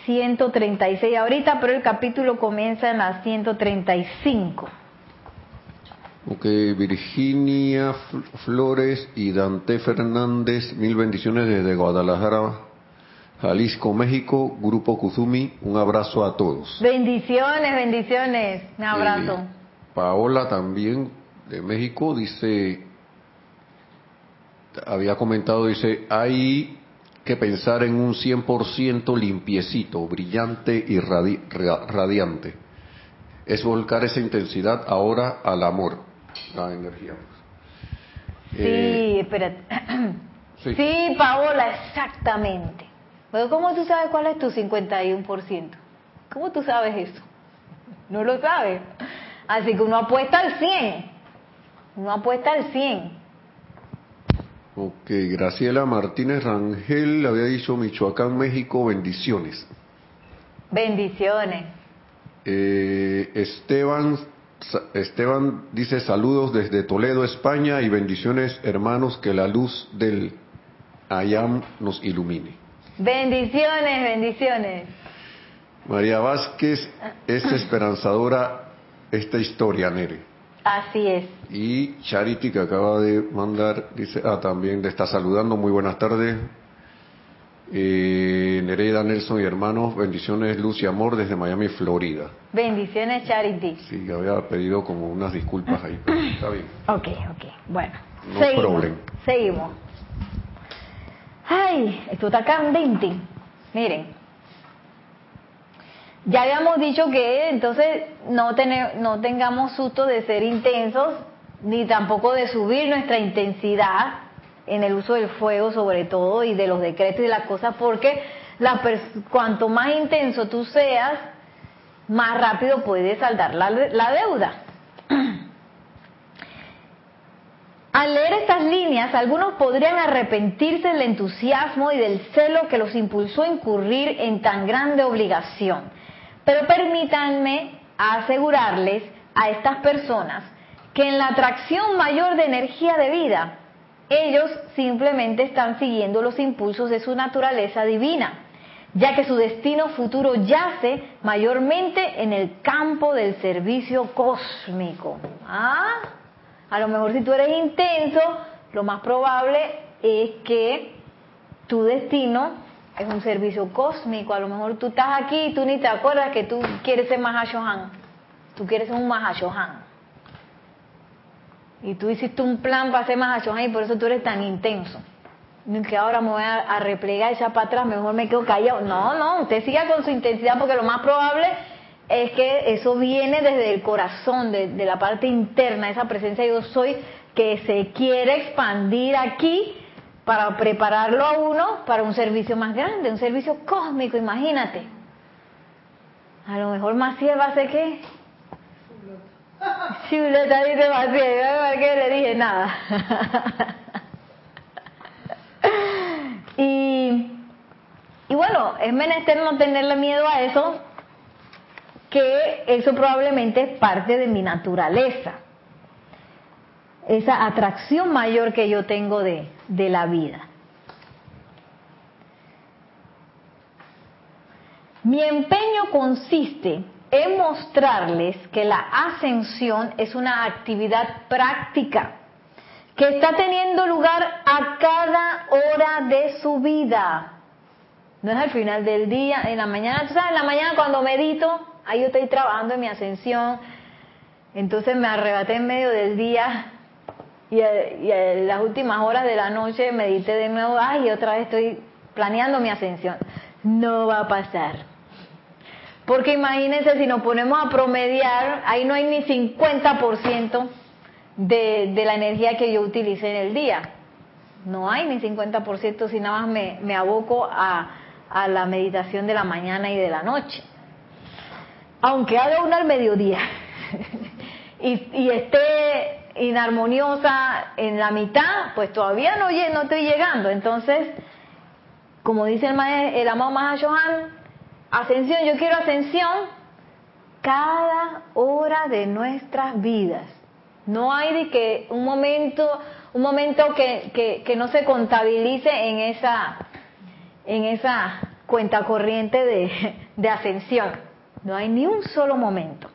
136 ahorita, pero el capítulo comienza en la 135. Ok, Virginia Flores y Dante Fernández, mil bendiciones desde Guadalajara, Jalisco, México, Grupo Kuzumi, un abrazo a todos. Bendiciones, bendiciones, un abrazo. Eh, Paola también de México dice, había comentado, dice, hay que pensar en un 100% limpiecito, brillante y radiante. Es volcar esa intensidad ahora al amor la energía. Sí, eh, espérate. Sí. Paola, exactamente. Pero ¿cómo tú sabes cuál es tu 51%? ¿Cómo tú sabes eso? No lo sabes. Así que uno apuesta al 100. Uno apuesta al 100. Ok, Graciela Martínez Rangel había dicho Michoacán, México, bendiciones. Bendiciones. Eh, Esteban Esteban dice saludos desde Toledo, España y bendiciones hermanos, que la luz del Ayam nos ilumine. Bendiciones, bendiciones. María Vázquez es esperanzadora esta historia, Nere. Así es. Y Charity que acaba de mandar, dice, ah, también le está saludando, muy buenas tardes. Eh, Nereida Nelson y hermanos, bendiciones, luz y amor desde Miami, Florida. Bendiciones, Charity. Sí, había pedido como unas disculpas ahí, pero está bien. Ok, ok, bueno. No seguimos, seguimos. Ay, esto está candente. Miren, ya habíamos dicho que entonces no, no tengamos susto de ser intensos, ni tampoco de subir nuestra intensidad en el uso del fuego sobre todo y de los decretos y las cosas, porque la cuanto más intenso tú seas, más rápido puedes saldar la, la deuda. Al leer estas líneas, algunos podrían arrepentirse del entusiasmo y del celo que los impulsó a incurrir en tan grande obligación. Pero permítanme asegurarles a estas personas que en la atracción mayor de energía de vida, ellos simplemente están siguiendo los impulsos de su naturaleza divina, ya que su destino futuro yace mayormente en el campo del servicio cósmico. ¿Ah? A lo mejor si tú eres intenso, lo más probable es que tu destino es un servicio cósmico. A lo mejor tú estás aquí y tú ni te acuerdas que tú quieres ser Mahashohan. Tú quieres ser un Mahashohan. Y tú hiciste un plan para ser más y por eso tú eres tan intenso. Que ahora me voy a, replegar esa para atrás, mejor me quedo callado. No, no, usted siga con su intensidad porque lo más probable es que eso viene desde el corazón, de, de la parte interna, esa presencia yo soy que se quiere expandir aquí para prepararlo a uno para un servicio más grande, un servicio cósmico, imagínate. A lo mejor más va a ser qué? Chuleta dice Maciel, que le dije nada. y, y bueno, es menester no tenerle miedo a eso, que eso probablemente es parte de mi naturaleza. Esa atracción mayor que yo tengo de, de la vida. Mi empeño consiste en mostrarles que la ascensión es una actividad práctica que está teniendo lugar a cada hora de su vida. No es al final del día, en la mañana, tú sabes, en la mañana cuando medito, ahí yo estoy trabajando en mi ascensión, entonces me arrebaté en medio del día y, en las últimas horas de la noche medité de nuevo, ay, y otra vez estoy planeando mi ascensión. No va a pasar porque imagínense si nos ponemos a promediar, ahí no hay ni 50% de, de la energía que yo utilicé en el día. No hay ni 50% si nada más me, me aboco a, a la meditación de la mañana y de la noche. Aunque haga una al mediodía y, y, esté inarmoniosa en la mitad, pues todavía no, no estoy llegando. Entonces, como dice el, el amado Johan, ascensión, yo quiero ascensión, cada hora de nuestras vidas. No hay de que un momento, un momento que, que, no se contabilice en esa, en esa cuenta corriente de, de ascensión. No hay ni un solo momento.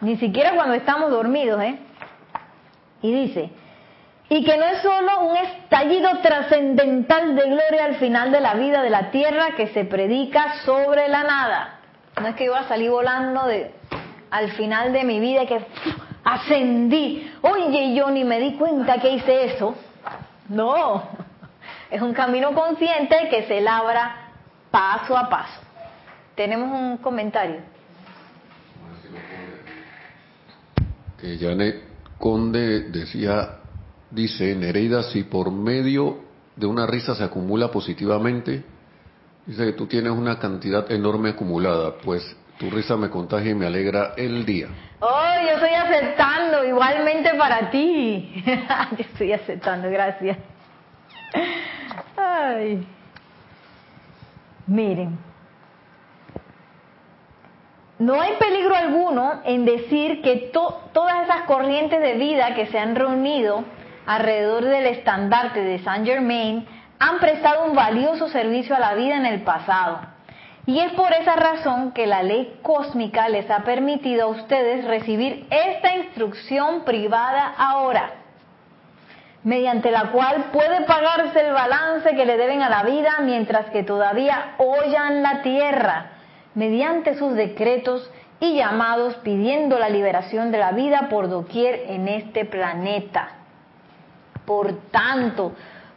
Ni siquiera cuando estamos dormidos, ¿eh? Y dice, y que no es solo un estallido trascendental de gloria al final de la vida de la tierra que se predica sobre la nada. No es que yo a salir volando de, al final de mi vida que ascendí. Oye, yo ni me di cuenta que hice eso. No, es un camino consciente que se labra paso a paso. Tenemos un comentario. Que Janet Conde decía, dice Nereida, si por medio de una risa se acumula positivamente, dice que tú tienes una cantidad enorme acumulada, pues tu risa me contagia y me alegra el día. Oh, yo estoy aceptando, igualmente para ti. yo estoy aceptando, gracias. Ay. Miren, no hay peligro alguno en decir que todas esas corrientes de vida que se han reunido alrededor del estandarte de Saint Germain han prestado un valioso servicio a la vida en el pasado. Y es por esa razón que la ley cósmica les ha permitido a ustedes recibir esta instrucción privada ahora, mediante la cual puede pagarse el balance que le deben a la vida mientras que todavía hollan la tierra, mediante sus decretos y llamados pidiendo la liberación de la vida por doquier en este planeta. Por tanto,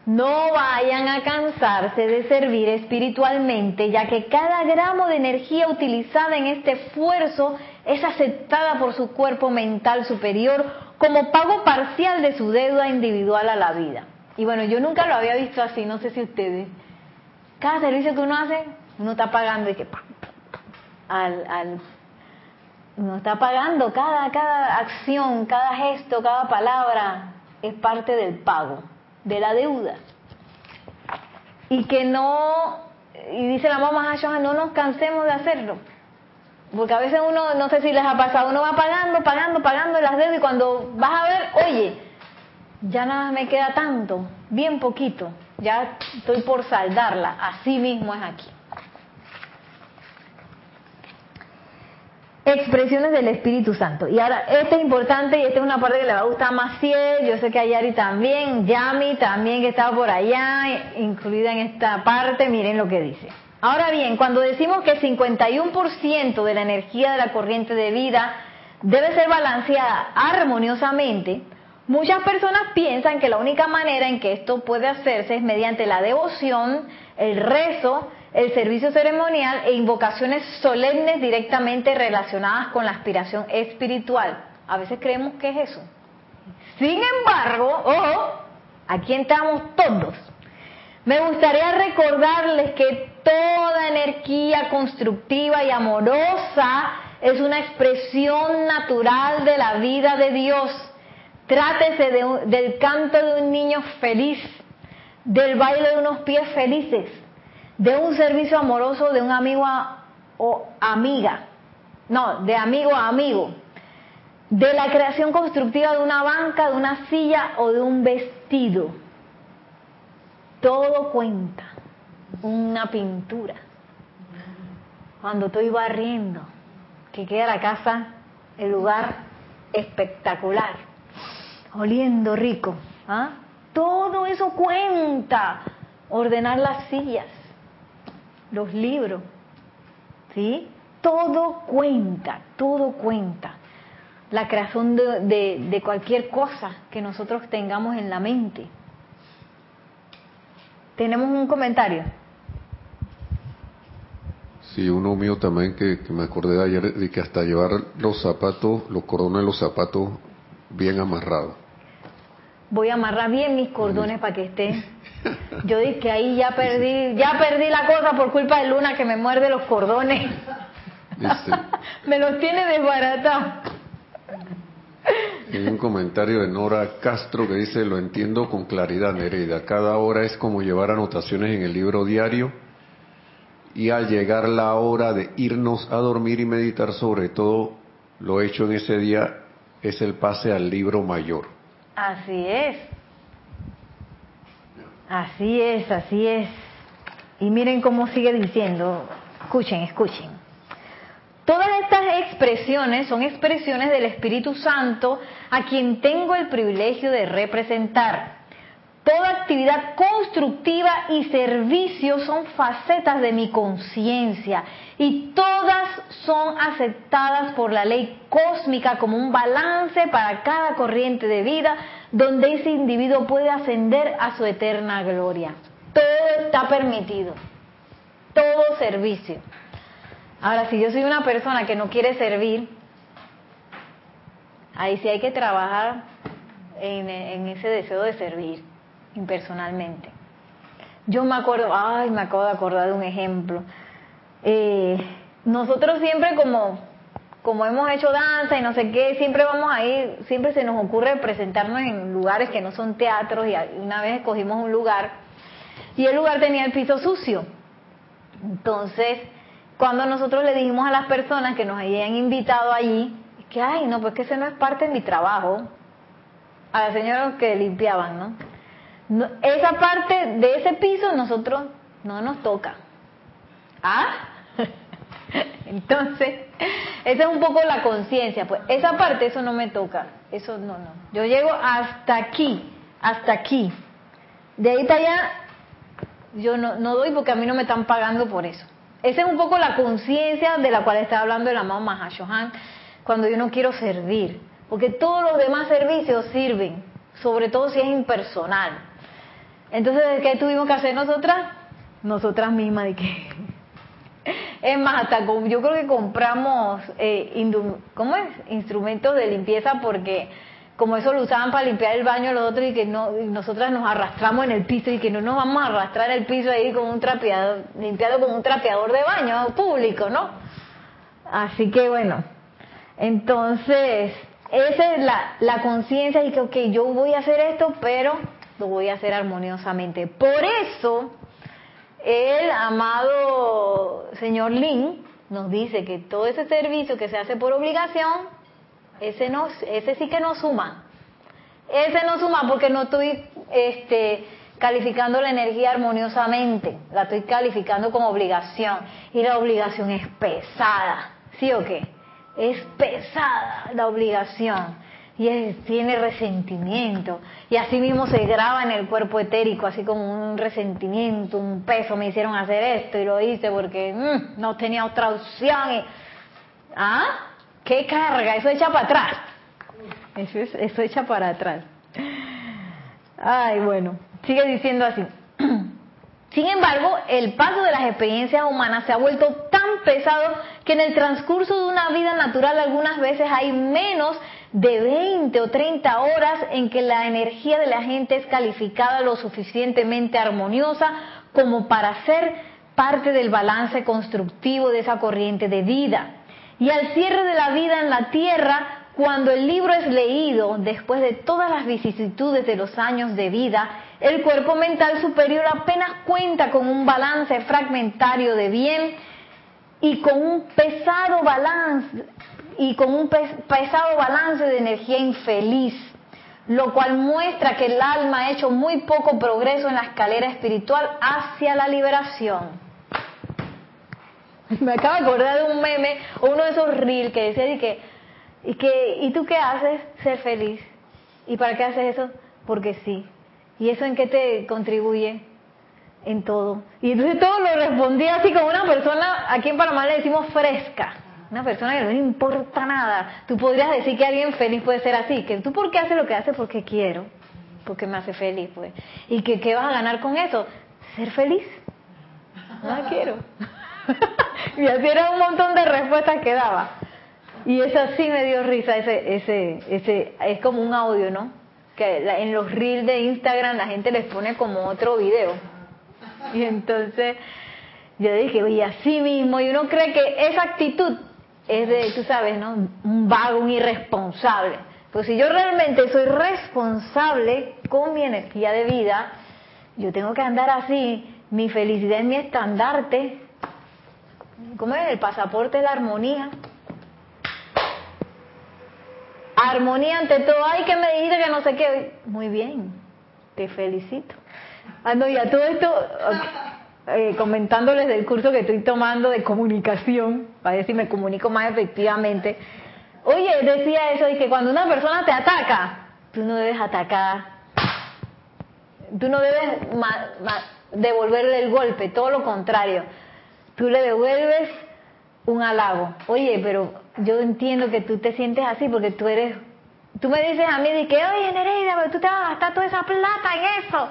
no vayan a cansarse de servir espiritualmente, ya que cada gramo de energía utilizada en este esfuerzo es aceptada por su cuerpo mental superior como pago parcial de su deuda individual a la vida. Y bueno, yo nunca lo había visto así, no sé si ustedes. Cada servicio que uno hace, uno está pagando y que al, al uno está pagando cada, cada acción, cada gesto, cada palabra, es parte del pago, de la deuda. Y que no, y dice la mamá no nos cansemos de hacerlo. Porque a veces uno, no sé si les ha pasado, uno va pagando, pagando, pagando las deudas y cuando vas a ver, oye, ya nada me queda tanto, bien poquito, ya estoy por saldarla. Así mismo es aquí. Expresiones del Espíritu Santo. Y ahora, esto es importante y esta es una parte que le va a gustar más Ciel, yo sé que a Yari también, Yami también que estaba por allá, incluida en esta parte, miren lo que dice. Ahora bien, cuando decimos que el 51% de la energía de la corriente de vida debe ser balanceada armoniosamente, muchas personas piensan que la única manera en que esto puede hacerse es mediante la devoción, el rezo, el servicio ceremonial e invocaciones solemnes directamente relacionadas con la aspiración espiritual. A veces creemos que es eso. Sin embargo, ojo, aquí entramos todos. Me gustaría recordarles que toda energía constructiva y amorosa es una expresión natural de la vida de Dios. Trátese del canto de un niño feliz, del baile de unos pies felices, de un servicio amoroso de un amigo o amiga, no, de amigo a amigo, de la creación constructiva de una banca, de una silla o de un vestido. Todo cuenta, una pintura. Cuando estoy barriendo, que queda la casa, el lugar espectacular, oliendo rico. ¿ah? Todo eso cuenta. Ordenar las sillas, los libros, ¿sí? Todo cuenta, todo cuenta. La creación de, de, cualquier cosa que nosotros tengamos en la mente. Tenemos un comentario. Sí, uno mío también que, me acordé de ayer de que hasta llevar los zapatos, los cordones de los zapatos bien amarrados. Voy a amarrar bien mis cordones para que estén yo dije que ahí ya perdí, ya perdí la cosa por culpa de Luna que me muerde los cordones. me los tiene desbaratados. Hay un comentario de Nora Castro que dice, lo entiendo con claridad, Nereida. Cada hora es como llevar anotaciones en el libro diario y al llegar la hora de irnos a dormir y meditar sobre todo lo hecho en ese día es el pase al libro mayor. Así es. Así es, así es. Y miren cómo sigue diciendo, escuchen, escuchen. Todas estas expresiones son expresiones del Espíritu Santo a quien tengo el privilegio de representar. Toda actividad constructiva y servicio son facetas de mi conciencia y todas son aceptadas por la ley cósmica como un balance para cada corriente de vida donde ese individuo puede ascender a su eterna gloria. Todo está permitido, todo servicio. Ahora, si yo soy una persona que no quiere servir, ahí sí hay que trabajar en, en ese deseo de servir impersonalmente. Yo me acuerdo, ay, me acabo de acordar de un ejemplo. Eh, nosotros siempre como, como hemos hecho danza y no sé qué, siempre vamos a ir, siempre se nos ocurre presentarnos en lugares que no son teatros y una vez escogimos un lugar y el lugar tenía el piso sucio. Entonces, cuando nosotros le dijimos a las personas que nos habían invitado allí, que, ay, no, pues que ese no es parte de mi trabajo, a las señoras que limpiaban, ¿no? Esa parte de ese piso nosotros no nos toca. ¿Ah? Entonces, esa es un poco la conciencia, pues esa parte eso no me toca, eso no, no. Yo llego hasta aquí, hasta aquí. De ahí para allá yo no, no doy porque a mí no me están pagando por eso. Esa es un poco la conciencia de la cual está hablando el amado Mahashohan cuando yo no quiero servir, porque todos los demás servicios sirven, sobre todo si es impersonal. Entonces, ¿qué tuvimos que hacer nosotras? Nosotras mismas, de que... Es más, hasta yo creo que compramos, eh, ¿cómo es? Instrumentos de limpieza porque como eso lo usaban para limpiar el baño los otros y que no, nosotras nos arrastramos en el piso y que no nos vamos a arrastrar el piso ahí con un trapeador, limpiado con un trapeador de baño público, ¿no? Así que bueno, entonces, esa es la, la conciencia y que, ok, yo voy a hacer esto, pero lo voy a hacer armoniosamente. Por eso, el amado señor Lin nos dice que todo ese servicio que se hace por obligación, ese, no, ese sí que no suma. Ese no suma porque no estoy este, calificando la energía armoniosamente, la estoy calificando como obligación. Y la obligación es pesada, ¿sí o qué? Es pesada la obligación y tiene resentimiento. Y así mismo se graba en el cuerpo etérico, así como un resentimiento, un peso. Me hicieron hacer esto y lo hice porque mm, no tenía otra opción. ¿Ah? ¿Qué carga? Eso echa para atrás. Eso, es, eso echa para atrás. Ay, bueno, sigue diciendo así. Sin embargo, el paso de las experiencias humanas se ha vuelto tan pesado que en el transcurso de una vida natural algunas veces hay menos de 20 o 30 horas en que la energía de la gente es calificada lo suficientemente armoniosa como para ser parte del balance constructivo de esa corriente de vida. Y al cierre de la vida en la tierra, cuando el libro es leído, después de todas las vicisitudes de los años de vida, el cuerpo mental superior apenas cuenta con un balance fragmentario de bien y con un pesado balance y con un pesado balance de energía infeliz, lo cual muestra que el alma ha hecho muy poco progreso en la escalera espiritual hacia la liberación. Me acabo de acordar de un meme o uno de esos reels que decía y que, y que, ¿y tú qué haces? Ser feliz. ¿Y para qué haces eso? Porque sí. ¿Y eso en qué te contribuye? En todo. Y entonces todo lo respondía así como una persona, aquí en Panamá le decimos fresca una persona que no le importa nada. Tú podrías decir que alguien feliz puede ser así, que tú por qué haces lo que haces porque quiero, porque me hace feliz, pues. ¿Y que qué vas a ganar con eso? Ser feliz. No quiero. y así era un montón de respuestas que daba. Y eso sí me dio risa, ese, ese, ese, es como un audio, ¿no? Que en los reels de Instagram la gente les pone como otro video. Y entonces yo dije, oye, así mismo, y uno cree que esa actitud es de, tú sabes, ¿no? Un vago, un irresponsable. Pues si yo realmente soy responsable con mi energía de vida, yo tengo que andar así, mi felicidad es mi estandarte, ¿cómo es? El pasaporte de la armonía. Armonía ante todo. Ay, que me dijiste que no sé qué. Muy bien, te felicito. Ah, no, y a todo esto, eh, comentándoles del curso que estoy tomando de comunicación, para ver si me comunico más efectivamente. Oye, decía eso, y que cuando una persona te ataca, tú no debes atacar, tú no debes devolverle el golpe, todo lo contrario, tú le devuelves un halago. Oye, pero yo entiendo que tú te sientes así porque tú eres, tú me dices a mí de que, oye Nereida, pero tú te vas a gastar toda esa plata en eso.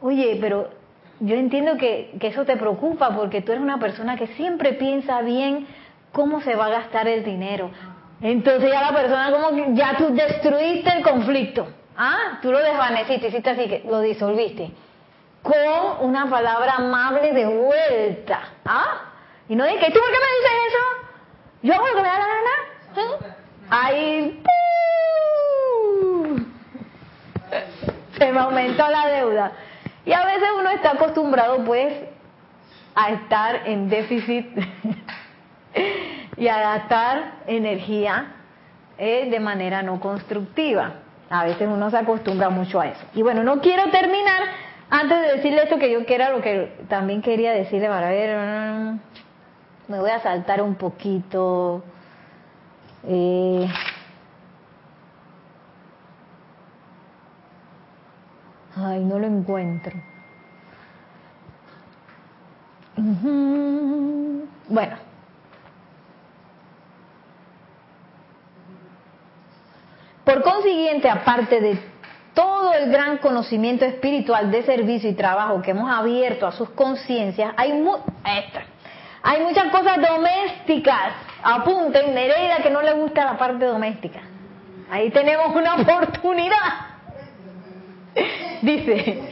Oye, pero yo entiendo que, que eso te preocupa porque tú eres una persona que siempre piensa bien cómo se va a gastar el dinero. Entonces ya la persona como que ya tú destruiste el conflicto. Ah, tú lo desvaneciste, hiciste así que lo disolviste. Con una palabra amable de vuelta. ¿Ah? Y no dije, ¿tú por qué me dices eso? Yo hago lo que me da la gana. ¿Eh? Ahí se me aumentó la deuda. Y a veces uno está acostumbrado pues a estar en déficit y a gastar energía eh, de manera no constructiva. A veces uno se acostumbra mucho a eso. Y bueno, no quiero terminar antes de decirle esto que yo que era lo que también quería decirle para ver. Me voy a saltar un poquito. Eh, ay, no lo encuentro. Bueno. Por consiguiente, aparte de todo el gran conocimiento espiritual de servicio y trabajo que hemos abierto a sus conciencias, hay, mu hay muchas cosas domésticas. Apunten, Nereida que no le gusta la parte doméstica. Ahí tenemos una oportunidad. Dice.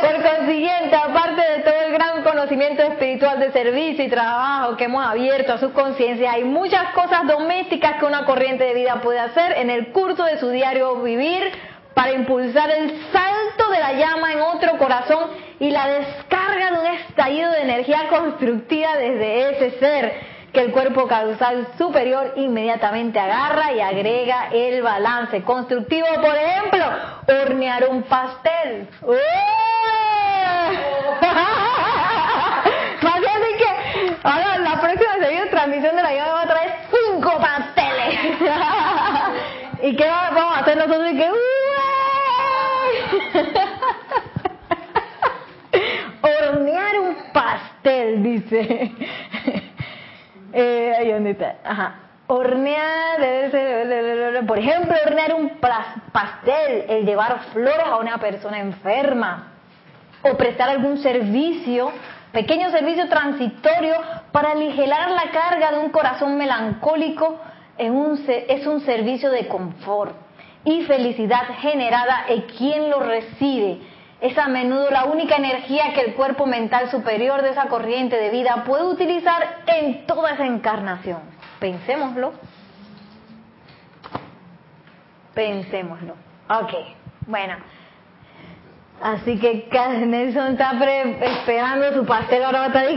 Por consiguiente, aparte de todo el gran conocimiento espiritual de servicio y trabajo que hemos abierto a su conciencia, hay muchas cosas domésticas que una corriente de vida puede hacer en el curso de su diario vivir para impulsar el salto de la llama en otro corazón y la descarga de un estallido de energía constructiva desde ese ser que el cuerpo causal superior inmediatamente agarra y agrega el balance constructivo. Por ejemplo, hornear un pastel. Más bien que ahora la próxima de transmisión de la llama va a traer cinco pasteles. ¿Y qué vamos a hacer nosotros? Que, hornear un pastel, dice. Eh, ahí dónde está. Ajá. Hornear, por ejemplo, hornear un pastel, el llevar flores a una persona enferma, o prestar algún servicio, pequeño servicio transitorio para aligerar la carga de un corazón melancólico, en un, es un servicio de confort y felicidad generada en quien lo recibe es a menudo la única energía que el cuerpo mental superior de esa corriente de vida puede utilizar en toda esa encarnación. Pensémoslo. Pensémoslo. Ok, bueno. Así que Nelson está esperando su pastel ahora va a ahí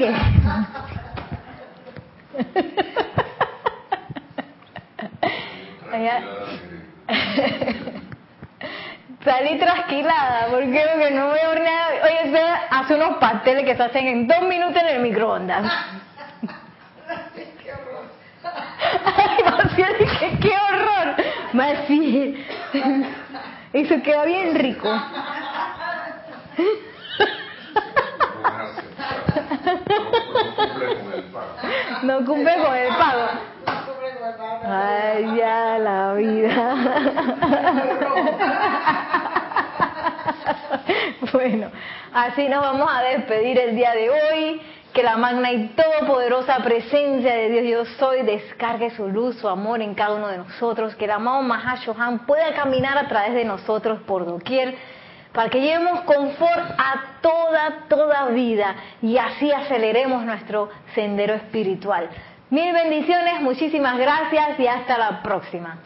Salí trasquilada porque lo que no voy a hornear. Oye, usted hace unos pasteles que se hacen en dos minutos en el microondas. ¡Qué horror! Ay, qué horror. Sí. Eso queda bien rico. No cumple con el pago. Ay, ya la vida. Bueno, así nos vamos a despedir el día de hoy. Que la magna y todopoderosa presencia de Dios yo soy descargue su luz, su amor en cada uno de nosotros. Que el amado Mahashohan pueda caminar a través de nosotros por doquier para que llevemos confort a toda, toda vida y así aceleremos nuestro sendero espiritual. Mil bendiciones, muchísimas gracias y hasta la próxima.